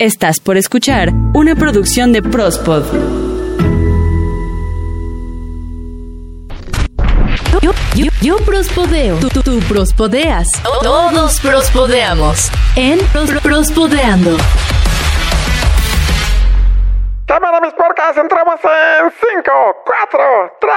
Estás por escuchar una producción de Prospod. Yo, yo, prospodeo, tú, tú, prospodeas, todos prospodeamos en Pros- Prospodeando. Cámara, mis porcas, entramos en 5, 4, 3,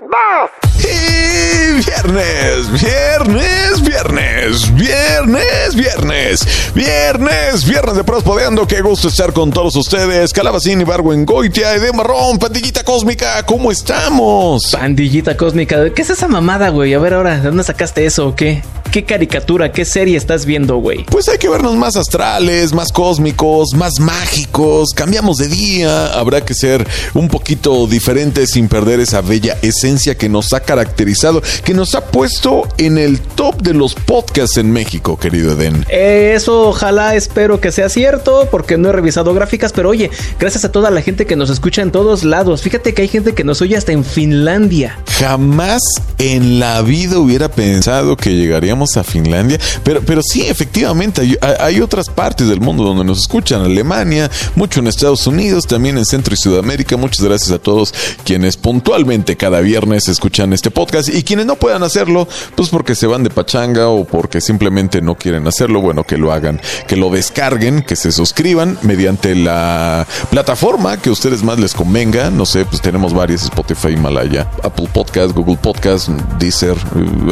2. Y viernes, viernes, viernes, viernes, viernes, viernes, viernes de Prospodeando. Qué gusto estar con todos ustedes. Calabacín, Ibargüen, Goitia, Ede Marrón, Pandillita Cósmica, ¿cómo estamos? Pandillita cósmica. ¿Qué es esa mamada, güey? A ver ahora, ¿de dónde sacaste eso o qué? ¿Qué caricatura, qué serie estás viendo, güey? Pues hay que vernos más astrales, más cósmicos, más mágicos. Cambiamos de día. Habrá que ser un poquito diferentes sin perder esa bella esencia que nos ha caracterizado, que nos ha puesto en el top de los podcasts en México, querido Eden. Eh, eso ojalá espero que sea cierto porque no he revisado gráficas, pero oye, gracias a toda la gente que nos escucha en todos lados. Fíjate que hay gente que nos oye hasta en Finlandia. Jamás en la vida hubiera pensado que llegaríamos a Finlandia, pero, pero sí, efectivamente, hay, hay otras partes del mundo donde nos escuchan, Alemania, mucho en Estados Unidos, también en Centro y Sudamérica. Muchas gracias a todos quienes puntualmente cada viernes escuchan este podcast y quienes no puedan hacerlo, pues porque se van de pachanga o porque simplemente no quieren hacerlo, bueno, que lo hagan, que lo descarguen, que se suscriban mediante la plataforma que a ustedes más les convenga. No sé, pues tenemos varias, Spotify, Himalaya, Apple Podcast, Google Podcast, Deezer,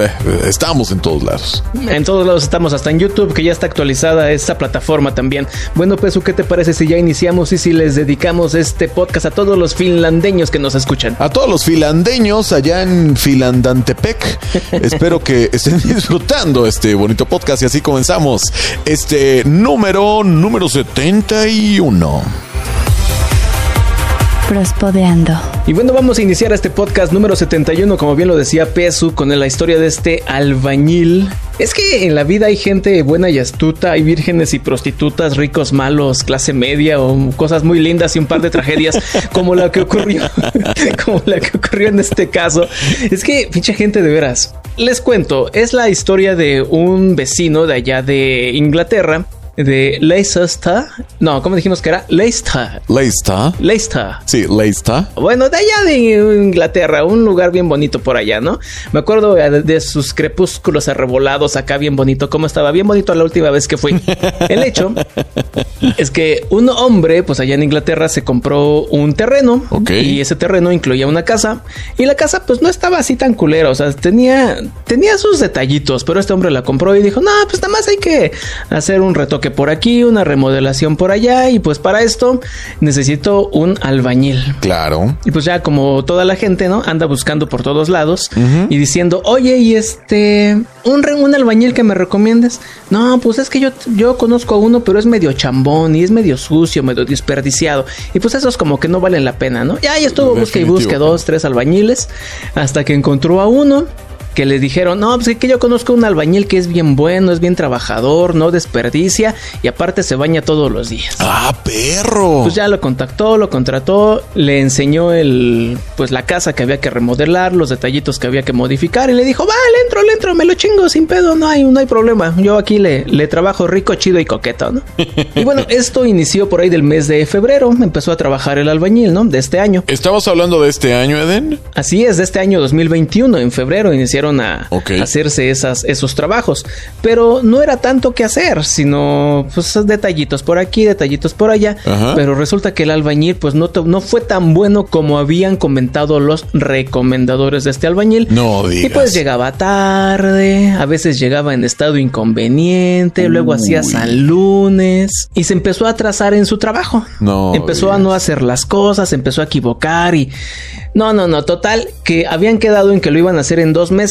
eh, estamos en todos lados. En todos lados estamos, hasta en YouTube, que ya está actualizada esa plataforma también. Bueno, Pesu, ¿qué te parece si ya iniciamos y si les dedicamos este podcast a todos los finlandeños que nos escuchan? A todos los filandeños allá en Filandantepec, espero que estén disfrutando este bonito podcast y así comenzamos este número número 71. Prospodeando. Y bueno, vamos a iniciar este podcast número 71, como bien lo decía Pesu, con la historia de este albañil. Es que en la vida hay gente buena y astuta, hay vírgenes y prostitutas, ricos, malos, clase media o cosas muy lindas y un par de tragedias como la que ocurrió, como la que ocurrió en este caso. Es que, pinche gente de veras. Les cuento, es la historia de un vecino de allá de Inglaterra, de Leicester. No, ¿cómo dijimos que era? Leicester. Leicester. Leicester. Sí, Leicester. Bueno, de allá de Inglaterra, un lugar bien bonito por allá, ¿no? Me acuerdo de, sus crepúsculos arrebolados acá, bien bonito, cómo estaba, bien bonito la última vez que fui. El hecho es que un hombre, pues allá en Inglaterra, se compró un terreno Ok. y ese terreno incluía una casa y la casa, pues no estaba así tan culera, o sea, tenía, tenía sus detallitos, pero este hombre la compró y dijo, no, pues nada más hay que hacer un retoque por aquí, una remodelación por allá y pues para esto necesito un albañil. Claro. Y pues ya como toda la gente, ¿no? Anda buscando por todos lados y diciendo, oye, y este, un, re- un albañil que me recomiendes. No, pues es que yo, yo conozco a uno, pero es medio chambón y es medio sucio, medio desperdiciado. Y pues esos como que no valen la pena, ¿no? Ya, ya estuvo busque y busque Definitivo. dos, tres albañiles hasta que encontró a uno. Que le dijeron, no, pues es que yo conozco un albañil que es bien bueno, es bien trabajador, no desperdicia y aparte se baña todos los días. Ah, perro. Pues ya lo contactó, lo contrató, le enseñó el, pues la casa que había que remodelar, los detallitos que había que modificar y le dijo, va, le entro, le entro, me lo chingo sin pedo, no hay, no hay problema. Yo aquí le, le trabajo rico, chido y coqueto, ¿no? y bueno, esto inició por ahí del mes de febrero, empezó a trabajar el albañil, ¿no? De este año. ¿Estamos hablando de este año, Eden? Así es, de este año 2021, en febrero a hacerse esas, esos trabajos. Pero no era tanto que hacer, sino pues detallitos por aquí, detallitos por allá. Ajá. Pero resulta que el albañil pues no, no fue tan bueno como habían comentado los recomendadores de este albañil. No Y digas. pues llegaba tarde, a veces llegaba en estado inconveniente, luego hacía San lunes y se empezó a atrasar en su trabajo. No empezó a no hacer las cosas, empezó a equivocar y no, no, no, total, que habían quedado en que lo iban a hacer en dos meses.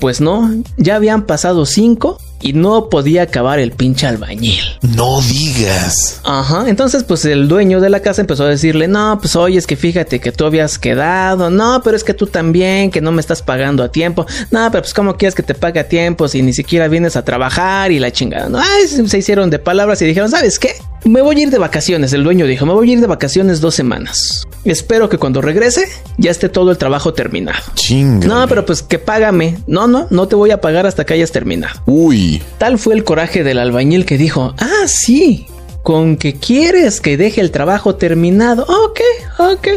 Pues no, ya habían pasado cinco y no podía acabar el pinche albañil. No digas. Ajá, entonces pues el dueño de la casa empezó a decirle, no, pues oye, es que fíjate que tú habías quedado, no, pero es que tú también, que no me estás pagando a tiempo, no, pero pues cómo quieres que te pague a tiempo si ni siquiera vienes a trabajar y la chingada, no, Ay, se se hicieron de palabras y dijeron, ¿sabes qué? Me voy a ir de vacaciones, el dueño dijo, me voy a ir de vacaciones dos semanas. Espero que cuando regrese ya esté todo el trabajo terminado. Chinga. No, pero pues que págame. No, no, no te voy a pagar hasta que hayas terminado. Uy. Tal fue el coraje del albañil que dijo, ah, sí, con que quieres que deje el trabajo terminado. Ok, ok.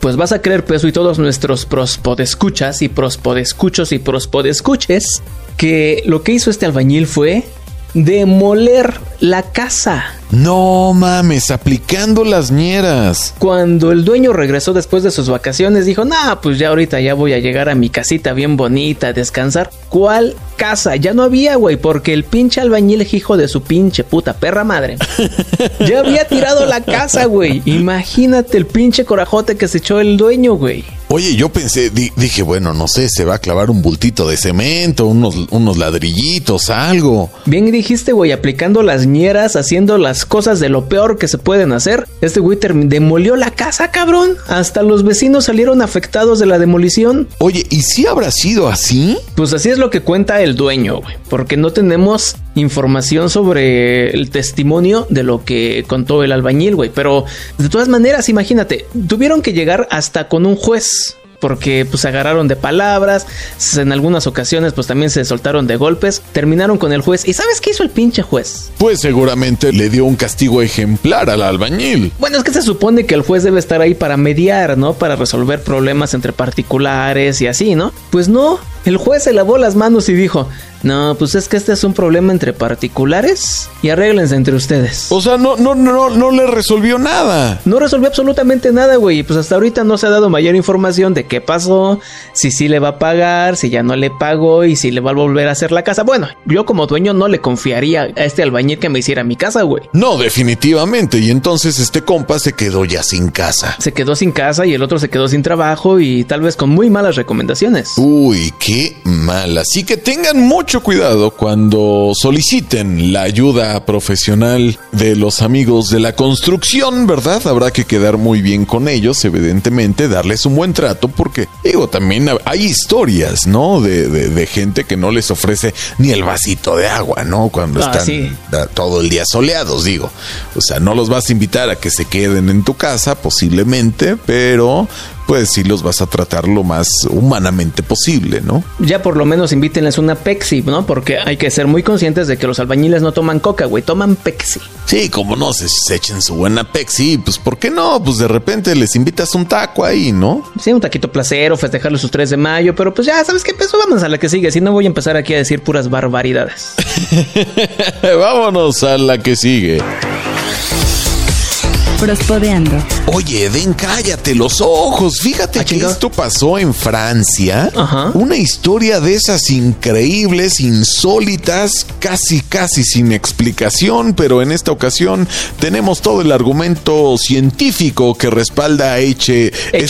Pues vas a creer, peso y todos nuestros prospodescuchas y prospodescuchos y prospodescuches que lo que hizo este albañil fue demoler la casa. No mames, aplicando las ñeras. Cuando el dueño regresó después de sus vacaciones, dijo, nah, pues ya ahorita ya voy a llegar a mi casita bien bonita a descansar. ¿Cuál casa? Ya no había, güey, porque el pinche albañil hijo de su pinche puta perra madre. ya había tirado la casa, güey. Imagínate el pinche corajote que se echó el dueño, güey. Oye, yo pensé, di- dije, bueno, no sé, se va a clavar un bultito de cemento, unos, unos ladrillitos, algo. Bien dijiste, güey, aplicando las ñeras, haciendo las cosas de lo peor que se pueden hacer. Este güey demolió la casa, cabrón. Hasta los vecinos salieron afectados de la demolición. Oye, ¿y si habrá sido así? Pues así es lo que cuenta el dueño, güey. Porque no tenemos información sobre el testimonio de lo que contó el albañil, güey. Pero de todas maneras, imagínate, tuvieron que llegar hasta con un juez. Porque pues se agarraron de palabras, en algunas ocasiones pues también se soltaron de golpes, terminaron con el juez. ¿Y sabes qué hizo el pinche juez? Pues seguramente le dio un castigo ejemplar al albañil. Bueno, es que se supone que el juez debe estar ahí para mediar, ¿no? Para resolver problemas entre particulares y así, ¿no? Pues no, el juez se lavó las manos y dijo, no, pues es que este es un problema entre particulares y arréglense entre ustedes. O sea, no, no, no, no le resolvió nada. No resolvió absolutamente nada, güey. y Pues hasta ahorita no se ha dado mayor información de qué pasó, si sí le va a pagar, si ya no le pagó y si le va a volver a hacer la casa. Bueno, yo como dueño no le confiaría a este albañil que me hiciera mi casa, güey. No, definitivamente. Y entonces este compa se quedó ya sin casa. Se quedó sin casa y el otro se quedó sin trabajo y tal vez con muy malas recomendaciones. Uy, qué mal. Así que tengan mucho cuidado cuando soliciten la ayuda profesional de los amigos de la construcción, ¿verdad? Habrá que quedar muy bien con ellos, evidentemente, darles un buen trato, porque, digo, también hay historias, ¿no? De, de- de gente que no les ofrece ni el vasito de agua, ¿no? Cuando Ah, están sí. todo el día soleados, digo. O sea, no los vas a invitar a que se queden en tu casa, posiblemente, pero pues sí los vas a tratar lo más humanamente posible, ¿no? Ya por lo menos invítenles una Pepsi, ¿no? Porque hay que ser muy conscientes de que los albañiles no toman coca, güey, toman Pepsi. Sí, como no, se, se echen su buena Pepsi, pues ¿por qué no? Pues de repente les invitas un taco ahí, ¿no? Sí, un taquito placero, festejarle sus 3 de mayo, pero pues ya, ¿sabes qué? Pues vamos a la que sigue, si no voy a empezar aquí a decir puras barbaridades. Vámonos a la que sigue. Prospodeando. Oye, Den, cállate los ojos. Fíjate Ah, que esto pasó en Francia. Ajá. Una historia de esas increíbles, insólitas, casi, casi sin explicación, pero en esta ocasión tenemos todo el argumento científico que respalda a Eche, Eche.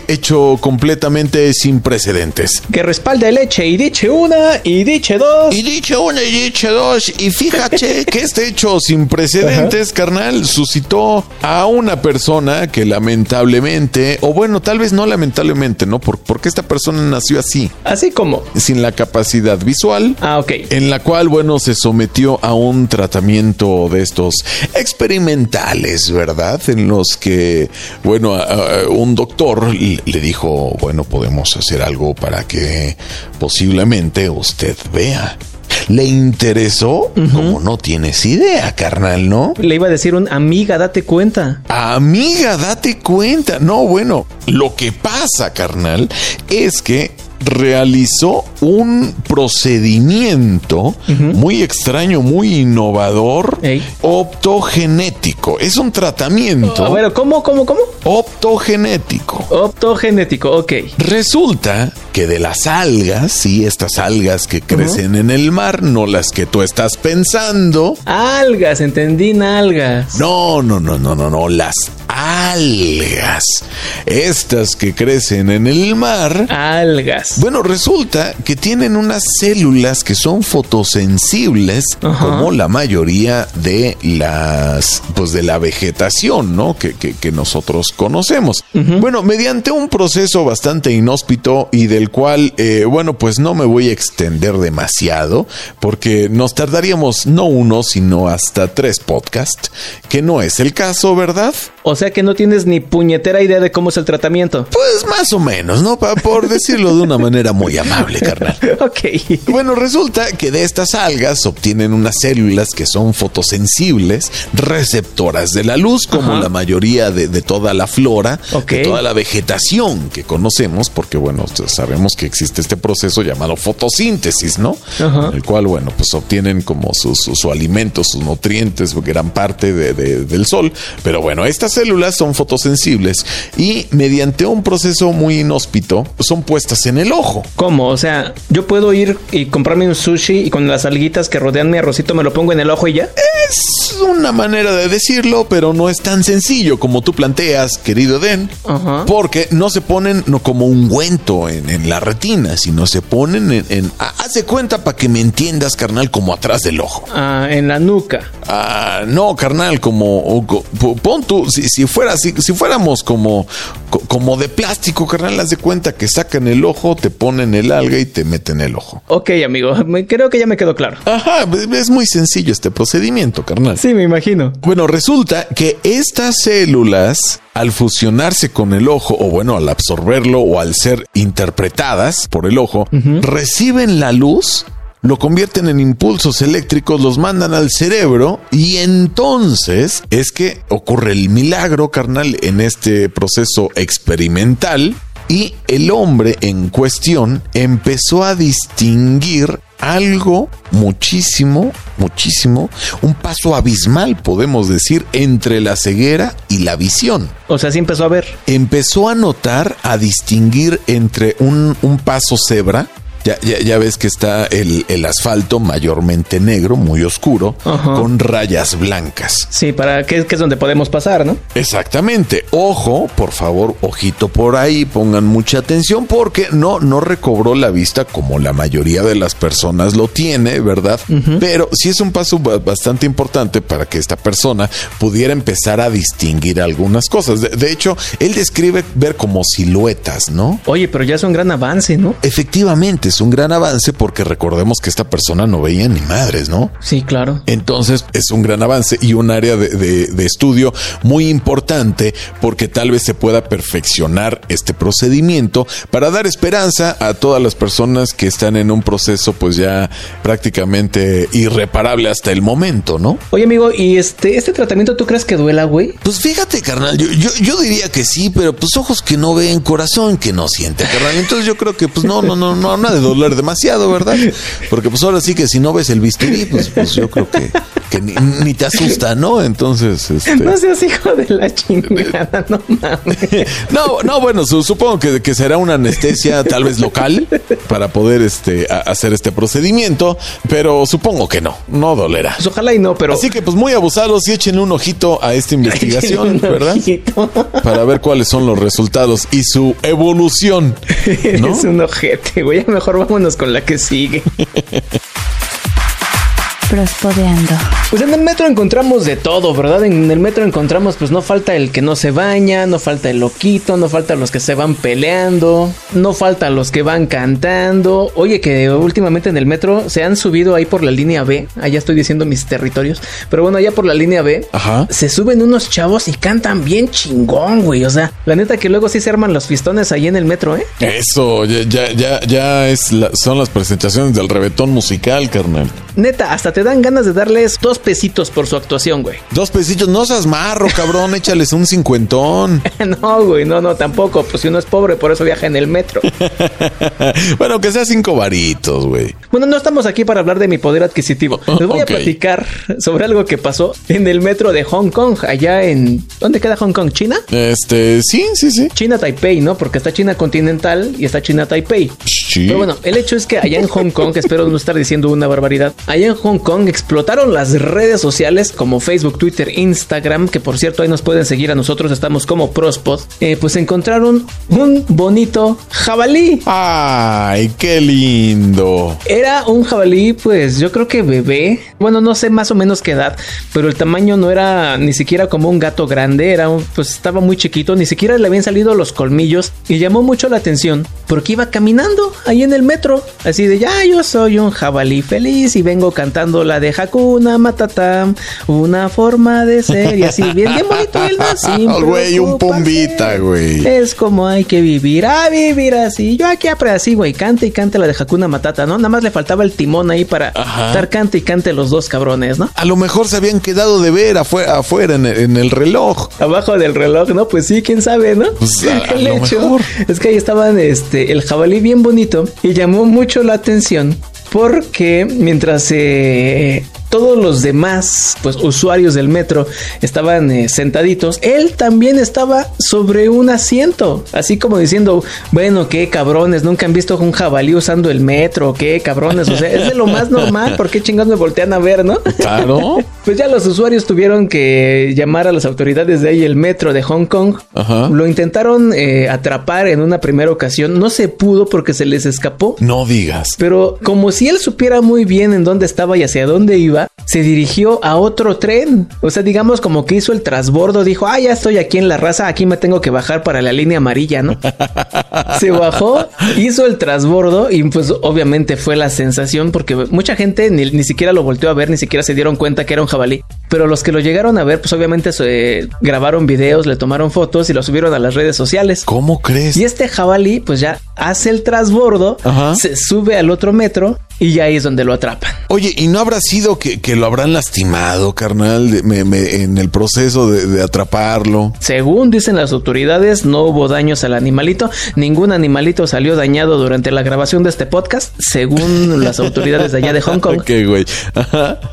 este hecho completamente sin precedentes. Que respalda el leche y diche una y diche dos. Y dicho una y dicho dos, y fíjate que este hecho sin precedentes, carnal, suscitó a una persona que lamentablemente, o bueno, tal vez no lamentablemente, ¿no? Por- porque esta persona nació así, Así como. sin la capacidad visual. Ah, ok. En la cual, bueno, se sometió a un tratamiento de estos experimentales, ¿verdad? En los que, bueno, a- a- un doctor le dijo, bueno, podemos hacer algo para que posiblemente usted vea. Le interesó, como no tienes idea, carnal, ¿no? Le iba a decir un amiga, date cuenta. Amiga, date cuenta. No, bueno, lo que pasa, carnal, es que realizó un procedimiento muy extraño, muy innovador, Ey. optogenético. Es un tratamiento A ver, ¿cómo, cómo, cómo? optogenético. Optogenético, ok. Resulta que de las algas, sí, estas algas que crecen en el mar, no las que tú estás pensando, Algas, entendí, algas. No, no, no, no, no, no, las algas. Estas que crecen en el mar. Algas. Bueno, resulta que tienen unas células que son fotosensibles, Ajá. como la mayoría de las, pues de la vegetación, ¿no? Que, que- que nosotros conocemos. Bueno, mediante un proceso bastante inhóspito y del cual, eh, bueno, pues no me voy a extender demasiado, porque nos tardaríamos no uno, sino hasta tres podcasts, que no es el caso, ¿verdad? O sea que no tienes ni puñetera idea de cómo es el tratamiento. Pues más o menos, ¿no? Por decirlo de una manera muy amable, carnal. ok. Bueno, resulta que de estas algas obtienen unas células que son fotosensibles, receptoras de la luz, como Ajá. la mayoría de, de toda la flora, de toda la vegetación que conocemos, porque bueno, sabemos que existe este proceso llamado fotosíntesis, ¿no? Ajá. El cual, bueno, pues obtienen como su, su- su alimento, sus nutrientes, gran parte de- de- del sol. Pero bueno, estas células son fotosensibles y mediante un proceso muy inhóspito son puestas en el ojo. ¿Cómo? O sea, yo puedo ir y comprarme un sushi y con las alguitas que rodean mi arrocito me lo pongo en el ojo y ya. Es una manera de decirlo, pero no es tan sencillo como tú planteas, querido Den, Ajá. porque no se ponen no como ungüento en, en la retina, sino se ponen en... en haz de cuenta para que me entiendas, carnal, como atrás del ojo. Ah, en la nuca. Ah, no, carnal, como pon tú, si, si fuera si, si fuéramos como co- como de plástico, carnal, haz de cuenta que sacan el ojo, te ponen el alga y te meten el ojo. Ok, amigo, creo que ya me quedó claro. Ajá, es muy sencillo este procedimiento, carnal. Sí, me imagino. Bueno, resulta que estas células, al fusionarse con el ojo, o bueno, al absorberlo o al ser interpretadas por el ojo, reciben la luz, lo convierten en impulsos eléctricos, los mandan al cerebro y entonces es que ocurre el milagro, carnal, en este proceso experimental. Y el hombre en cuestión empezó a distinguir algo muchísimo, muchísimo, un paso abismal, podemos decir, entre la ceguera y la visión. O sea, sí empezó a ver. Empezó a notar, a distinguir entre un, un paso cebra. Ya, ya, ya ves que está el, el asfalto mayormente negro, muy oscuro, Ajá. con rayas blancas. Sí, para que, que es donde podemos pasar, ¿no? Exactamente. Ojo, por favor, ojito por ahí, pongan mucha atención porque no, no recobró la vista como la mayoría de las personas lo tiene, ¿verdad? Pero sí es un paso ba- bastante importante para que esta persona pudiera empezar a distinguir algunas cosas. De, de hecho, él describe ver como siluetas, ¿no? Oye, pero ya es un gran avance, ¿no? Efectivamente, es un gran avance porque recordemos que esta persona no veía ni madres, ¿no? Sí, claro. Entonces es un gran avance y un área de, de- de estudio muy importante porque tal vez se pueda perfeccionar este procedimiento para dar esperanza a todas las personas que están en un proceso pues ya prácticamente irreparable hasta el momento, ¿no? Oye, amigo, ¿y este, este tratamiento tú crees que duela, güey? Pues fíjate, carnal, yo, yo, yo diría que sí, pero pues ojos que no ven, corazón que no siente, carnal. Entonces yo creo que pues no, no, no, no, no ha de doler demasiado, ¿verdad? Porque pues ahora sí que si no ves el bisturí, pues, pues yo creo que, que ni, ni te asusta, ¿no? Entonces, este... No seas hijo de la chingada, no mames. No, no, bueno, su- supongo que, que será una anestesia tal vez local para poder este, a- hacer este procedimiento, pero supongo que no, no dolerá. Pues ojalá y no, pero... Así que pues muy abusados y échenle un ojito a esta investigación, ¿verdad? ojito. Para ver cuáles son los resultados y su evolución, ¿no? Es un ojete, güey. Ya Vámonos con la que sigue. Prospodeando. Pues en el metro encontramos de todo, ¿verdad? En el metro encontramos, pues no falta el que no se baña, no falta el loquito, no falta los que se van peleando, no falta los que van cantando. Oye, que últimamente en el metro se han subido ahí por la línea B, allá estoy diciendo mis territorios, pero bueno, allá por la línea B, Ajá. se suben unos chavos y cantan bien chingón, güey. O sea, la neta que luego sí se arman los fistones ahí en el metro, ¿eh? Eso, ya, ya, ya, ya es la- son las presentaciones del reventón musical, carnal. Neta, hasta te dan ganas de darles dos pesitos por su actuación, güey. Dos pesitos, no seas marro, cabrón, échales un cincuentón. No, güey, no, no, tampoco. Pues si uno es pobre, por eso viaja en el metro. bueno, que sea cinco varitos, güey. Bueno, no estamos aquí para hablar de mi poder adquisitivo. Les voy a platicar sobre algo que pasó en el metro de Hong Kong, allá en... ¿Dónde queda Hong Kong? ¿China? Este, sí, sí, sí. China Taipei, ¿no? Porque está China continental y está China Taipei. Sí. Pero bueno, el hecho es que allá en Hong Kong, espero no estar diciendo una barbaridad, allá en Hong Kong explotaron las redes sociales como Facebook, Twitter, Instagram, que por cierto ahí nos pueden seguir a nosotros, estamos como Prospod, eh, pues encontraron un bonito jabalí. Ay, qué lindo. Era un jabalí, pues yo creo que bebé. Bueno, no sé más o menos qué edad, pero el tamaño no era ni siquiera como un gato grande, era un, pues estaba muy chiquito, ni siquiera le habían salido los colmillos y llamó mucho la atención porque iba caminando ahí en el metro, así de ya yo soy un jabalí feliz y vengo cantando la de Hakuna Matata, una forma de ser y así bien, bien bonito el no güey, un pombita, güey. Es como hay que vivir, a vivir así. Yo aquí aprendí así, güey, cante y cante la de Hakuna Matata, ¿no? Nada más le faltaba el timón ahí para Ajá. estar cante y cante los dos cabrones, ¿no? A lo mejor se habían quedado de ver afuera, afuera en, el, en el reloj. Abajo del reloj, ¿no? Pues sí, quién sabe, ¿no? Pues, a- el hecho mejor. es que ahí estaban este, el jabalí bien bonito y llamó mucho la atención porque mientras eh, todos los demás pues, usuarios del metro estaban eh, sentaditos, él también estaba sobre un asiento, así como diciendo, bueno, qué cabrones, nunca han visto un jabalí usando el metro, qué cabrones, o sea, es de lo más normal, ¿por qué chingados me voltean a ver, no? Claro. Pues ya los usuarios tuvieron que llamar a las autoridades de ahí, el metro de Hong Kong. Ajá. Lo intentaron eh, atrapar en una primera ocasión. No se pudo porque se les escapó. No digas. Pero como si él supiera muy bien en dónde estaba y hacia dónde iba, se dirigió a otro tren. O sea, digamos como que hizo el trasbordo. Dijo, ah, ya estoy aquí en la raza, aquí me tengo que bajar para la línea amarilla, ¿no? se bajó, hizo el trasbordo y pues obviamente fue la sensación porque mucha gente ni, ni siquiera lo volteó a ver, ni siquiera se dieron cuenta que era un jabalí. Pero los que lo llegaron a ver, pues obviamente se grabaron videos, le tomaron fotos y lo subieron a las redes sociales. ¿Cómo crees? Y este jabalí, pues ya hace el trasbordo, Ajá. se sube al otro metro y ya ahí es donde lo atrapan. Oye, ¿y no habrá sido que, que lo habrán lastimado, carnal, de- me- me- en el proceso de, de atraparlo? Según dicen las autoridades, no hubo daños al animalito. Ningún animalito salió dañado durante la grabación de este podcast, según las autoridades de allá de Hong Kong. Güey.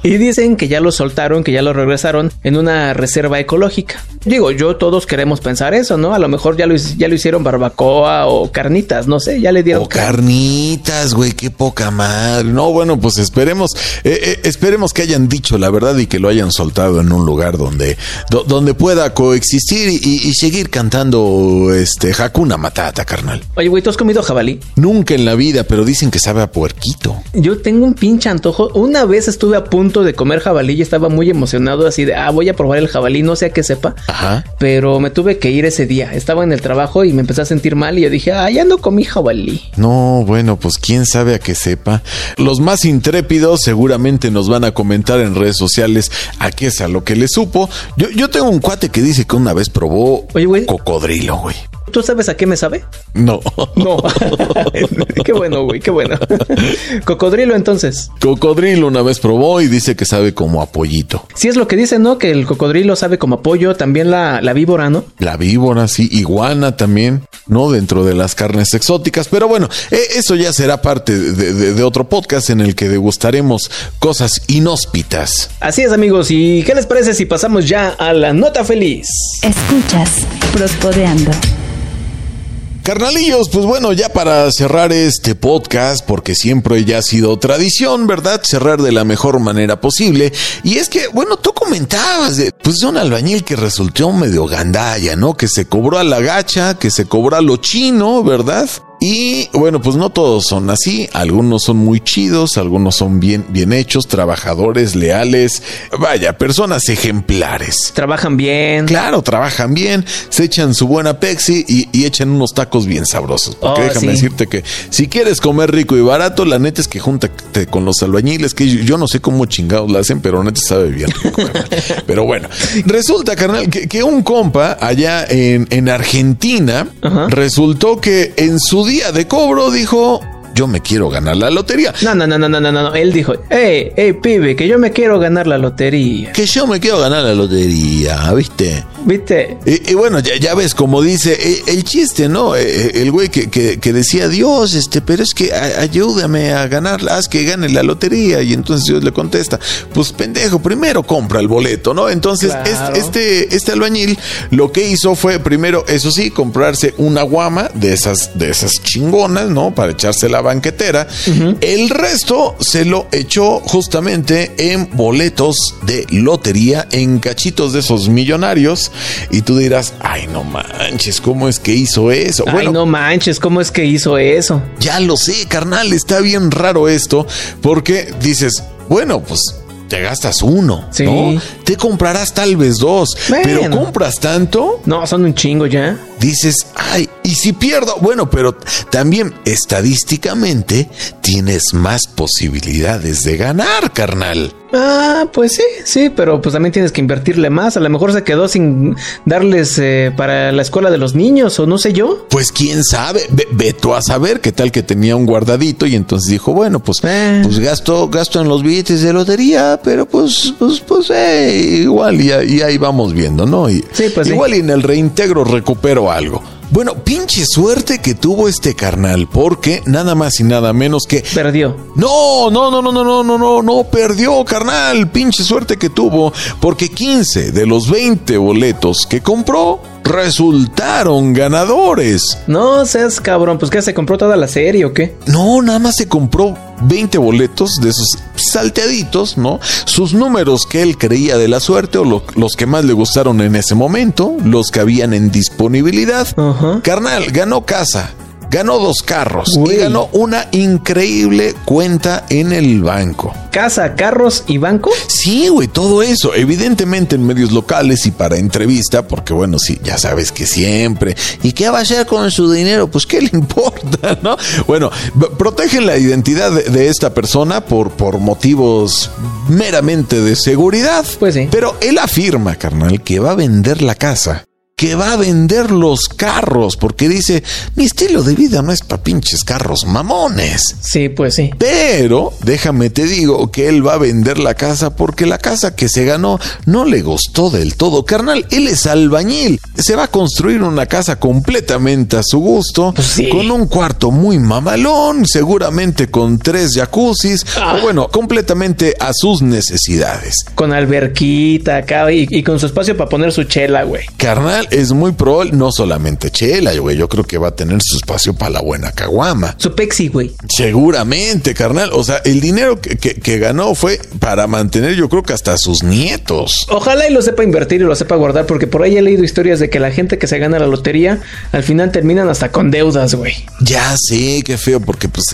Y dicen que ya lo soltaron, que ya lo regresaron en una reserva ecológica. Digo, yo todos queremos pensar eso, ¿no? A lo mejor ya lo, ya lo hicieron barbacoa o carnitas, no sé, ya le dieron... O carnitas, güey, qué poca madre. No, bueno, pues esperemos, eh, eh, esperemos que hayan dicho la verdad y que lo hayan soltado en un lugar donde, do- donde pueda coexistir y seguir cantando este Hakuna Matata, carnal. Oye, güey, ¿tú has comido jabalí? Nunca en la vida, pero dicen que sabe a puerquito. Yo tengo un pinche antojo. Una vez estuve a punto de comer jabalí y estaba muy emocionado así de, ah, voy a probar el jabalí, no sé a qué sepa. Ajá. Pero me tuve que ir ese día. Estaba en el trabajo y me empecé a sentir mal y yo dije, ah, ya no comí jabalí. No, bueno, pues quién sabe a qué sepa. Los más intrépidos seguramente nos van a comentar en redes sociales a qué es a lo que le supo. Yo, yo tengo un cuate que dice que una vez probó Oye, güey. cocodrilo, güey. ¿Tú sabes a qué me sabe? No. No. qué bueno, güey, qué bueno. Cocodrilo entonces. Cocodrilo una vez probó y dice que sabe como a pollito. Si es lo que dicen, ¿no? Que el cocodrilo sabe como apoyo, también la, la víbora, ¿no? La víbora, sí, iguana también, ¿no? Dentro de las carnes exóticas. Pero bueno, eh, eso ya será parte de, de- de otro podcast en el que degustaremos cosas inhóspitas. Así es, amigos. ¿Y qué les parece si pasamos ya a la nota feliz? Escuchas Prospodeando. Carnalillos, pues bueno, ya para cerrar este podcast, porque siempre ya ha sido tradición, ¿verdad? Cerrar de la mejor manera posible. Y es que, bueno, tú comentabas de, pues de un albañil que resultó medio gandalla, ¿no? Que se cobró a la gacha, que se cobró a lo chino, ¿verdad? Y bueno, pues no todos son así, algunos son muy chidos, algunos son bien, bien hechos, trabajadores, leales, vaya, personas ejemplares. Trabajan bien. Claro, trabajan bien, se echan su buena Pepsi y, y echan unos tacos bien sabrosos. Porque Oh, déjame sí. decirte que si quieres comer rico y barato, la neta es que júntate con los albañiles, que yo, yo no sé cómo chingados la hacen, pero neta sabe bien rico. pero bueno, resulta, carnal, que, que un compa allá en, en Argentina Ajá. resultó que en su día de cobro dijo, yo me quiero ganar la lotería. No, no, no, no, no, no, no. Él dijo, hey, hey, pibe, que yo me quiero ganar la lotería. Que yo me quiero ganar la lotería, ¿viste? ¿Viste? Y, y bueno, ya, ya ves, como dice eh, el chiste, ¿no? Eh, eh, el güey que, que- que decía, Dios, este, pero es que a- ayúdame a ganarla, haz que gane la lotería. Y entonces Dios le contesta, pues pendejo, primero compra el boleto, ¿no? Entonces, Claro. este, este, este albañil lo que hizo fue, primero, eso sí, comprarse una guama de esas, de esas chingonas, ¿no? Para echarse la banquetera. El resto se lo echó justamente en boletos de lotería, en cachitos de esos millonarios. Y tú dirás, ay, no manches, ¿cómo es que hizo eso? Ay, no manches, ¿cómo es que hizo eso? ya lo sé, carnal, está bien raro esto, porque dices, bueno, pues te gastas uno, Sí. ¿no? Te comprarás tal vez dos. Bueno. Pero compras tanto, No, son un chingo ya. dices, ay, ¿y si pierdo? Bueno, pero también estadísticamente tienes más posibilidades de ganar, carnal. Ah, pues sí, sí, pero pues también tienes que invertirle más. A lo mejor se quedó sin darles eh, para la escuela de los niños o no sé yo. Pues quién sabe, Ve, ve tú a saber qué tal que tenía un guardadito y entonces dijo, bueno, pues, Eh. pues gasto, gasto en los billetes de lotería, pero pues, pues, pues, eh, igual y, y ahí vamos viendo, ¿no? Y, Sí, pues sí. igual y en el reintegro recupero algo. Bueno, pinche suerte que tuvo este carnal, porque nada más y nada menos que Perdió. no, no, no, no, no, no, no, no, no, perdió, carnal. Pinche suerte que tuvo, porque 15 de los 20 boletos que compró resultaron ganadores. No seas cabrón, pues que se compró toda la serie o qué. No, nada más se compró 20 boletos de esos salteaditos, ¿no? Sus números que él creía de la suerte o lo- los que más le gustaron en ese momento, los que habían en disponibilidad. Carnal, ganó casa, ganó dos carros Uy. y ganó una increíble cuenta en el banco. Casa, carros y banco. Sí, güey, todo eso. Evidentemente en medios locales y para entrevista, porque bueno, sí, ya sabes que siempre. ¿Y qué va a hacer con su dinero? Pues qué le importa, ¿no? Bueno, protegen la identidad de, de esta persona por, por motivos meramente de seguridad. Pues sí. Pero él afirma, carnal, que va a vender la casa. Que va a vender los carros, porque dice, mi estilo de vida no es para pinches carros mamones. Sí, pues sí. Pero déjame te digo que él va a vender la casa porque la casa que se ganó no le gustó del todo. Carnal, él es albañil. Se va a construir una casa completamente a su gusto, Pues sí. con un cuarto muy mamalón, seguramente con tres jacuzzis, Ah. o bueno, completamente a sus necesidades. Con alberquita acá y, y con su espacio para poner su chela, güey. Carnal, es muy probable, no solamente chela, güey, yo creo que va a tener su espacio para la buena caguama. Su pexi, güey. Seguramente, carnal. O sea, el dinero que, que- que ganó fue para mantener, yo creo que hasta sus nietos. Ojalá y lo sepa invertir y lo sepa guardar, porque por ahí he leído historias de que la gente que se gana la lotería al final terminan hasta con deudas, güey. Ya sé, qué feo, porque pues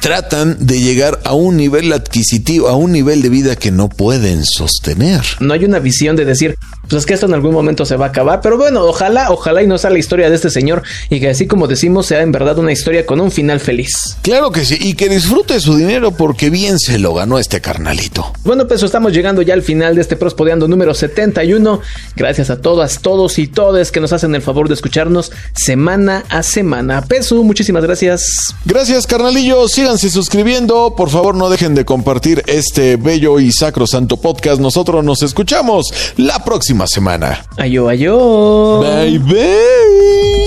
tratan de llegar a un nivel adquisitivo, a un nivel de vida que no pueden sostener. No hay una visión de decir, pues es que esto en algún momento se va a acabar, pero bueno, ojalá, ojalá y no sea la historia de este señor y que así como decimos sea en verdad una historia con un final feliz. Claro que sí, y que disfrute su dinero porque bien se lo ganó este carnalito. Bueno, pues estamos llegando ya al final de este Prospodeando número 71. Gracias a todas, todos y todes que nos hacen el favor de escucharnos semana a semana. Pesu, muchísimas gracias. Gracias, carnalillos. Síganse suscribiendo. Por favor, no dejen de compartir este bello y sacro santo podcast. Nosotros nos escuchamos la próxima semana. Ayo, ayo. Baby.